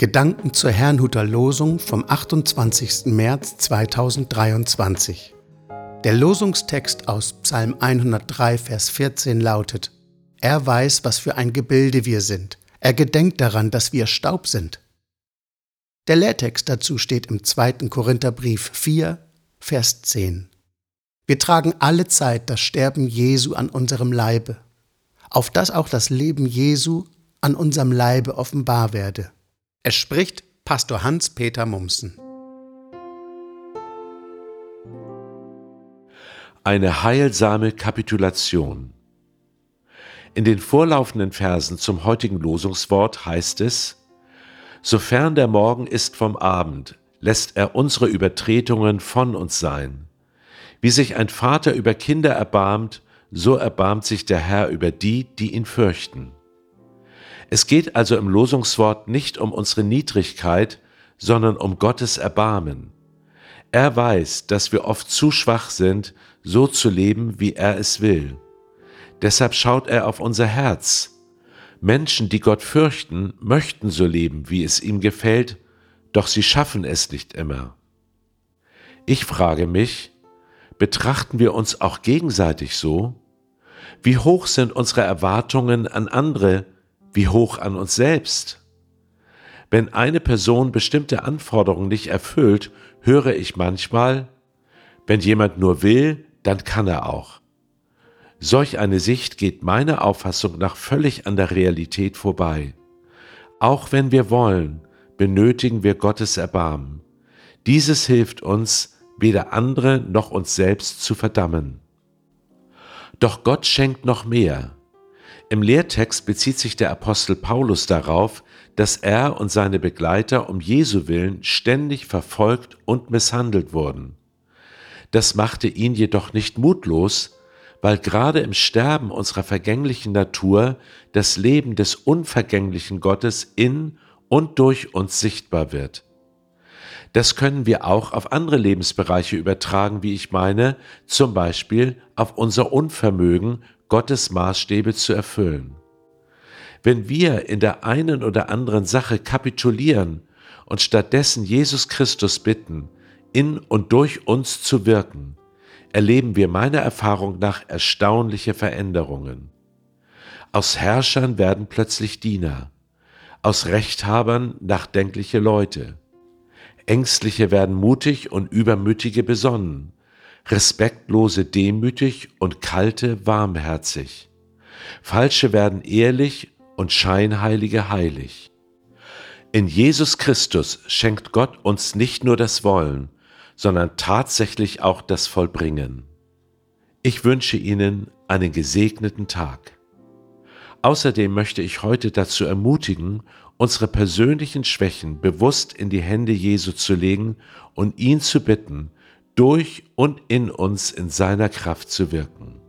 Gedanken zur Herrnhuter Losung vom 28. März 2023. Der Losungstext aus Psalm 103, Vers 14 lautet, Er weiß, was für ein Gebilde wir sind. Er gedenkt daran, dass wir Staub sind. Der Lehrtext dazu steht im 2. Korintherbrief 4, Vers 10. Wir tragen alle Zeit das Sterben Jesu an unserem Leibe, auf dass auch das Leben Jesu an unserem Leibe offenbar werde. Es spricht Pastor Hans-Peter Mumsen. Eine heilsame Kapitulation. In den vorlaufenden Versen zum heutigen Losungswort heißt es, Sofern der Morgen ist vom Abend, lässt er unsere Übertretungen von uns sein. Wie sich ein Vater über Kinder erbarmt, so erbarmt sich der Herr über die, die ihn fürchten. Es geht also im Losungswort nicht um unsere Niedrigkeit, sondern um Gottes Erbarmen. Er weiß, dass wir oft zu schwach sind, so zu leben, wie er es will. Deshalb schaut er auf unser Herz. Menschen, die Gott fürchten, möchten so leben, wie es ihm gefällt, doch sie schaffen es nicht immer. Ich frage mich, betrachten wir uns auch gegenseitig so? Wie hoch sind unsere Erwartungen an andere, wie hoch an uns selbst. Wenn eine Person bestimmte Anforderungen nicht erfüllt, höre ich manchmal, wenn jemand nur will, dann kann er auch. Solch eine Sicht geht meiner Auffassung nach völlig an der Realität vorbei. Auch wenn wir wollen, benötigen wir Gottes Erbarmen. Dieses hilft uns, weder andere noch uns selbst zu verdammen. Doch Gott schenkt noch mehr. Im Lehrtext bezieht sich der Apostel Paulus darauf, dass er und seine Begleiter um Jesu willen ständig verfolgt und misshandelt wurden. Das machte ihn jedoch nicht mutlos, weil gerade im Sterben unserer vergänglichen Natur das Leben des unvergänglichen Gottes in und durch uns sichtbar wird. Das können wir auch auf andere Lebensbereiche übertragen, wie ich meine, zum Beispiel auf unser Unvermögen, Gottes Maßstäbe zu erfüllen. Wenn wir in der einen oder anderen Sache kapitulieren und stattdessen Jesus Christus bitten, in und durch uns zu wirken, erleben wir meiner Erfahrung nach erstaunliche Veränderungen. Aus Herrschern werden plötzlich Diener, aus Rechthabern nachdenkliche Leute, Ängstliche werden mutig und Übermütige besonnen, Respektlose demütig und Kalte warmherzig. Falsche werden ehrlich und Scheinheilige heilig. In Jesus Christus schenkt Gott uns nicht nur das Wollen, sondern tatsächlich auch das Vollbringen. Ich wünsche Ihnen einen gesegneten Tag. Außerdem möchte ich heute dazu ermutigen, unsere persönlichen Schwächen bewusst in die Hände Jesu zu legen und ihn zu bitten, durch und in uns in seiner Kraft zu wirken.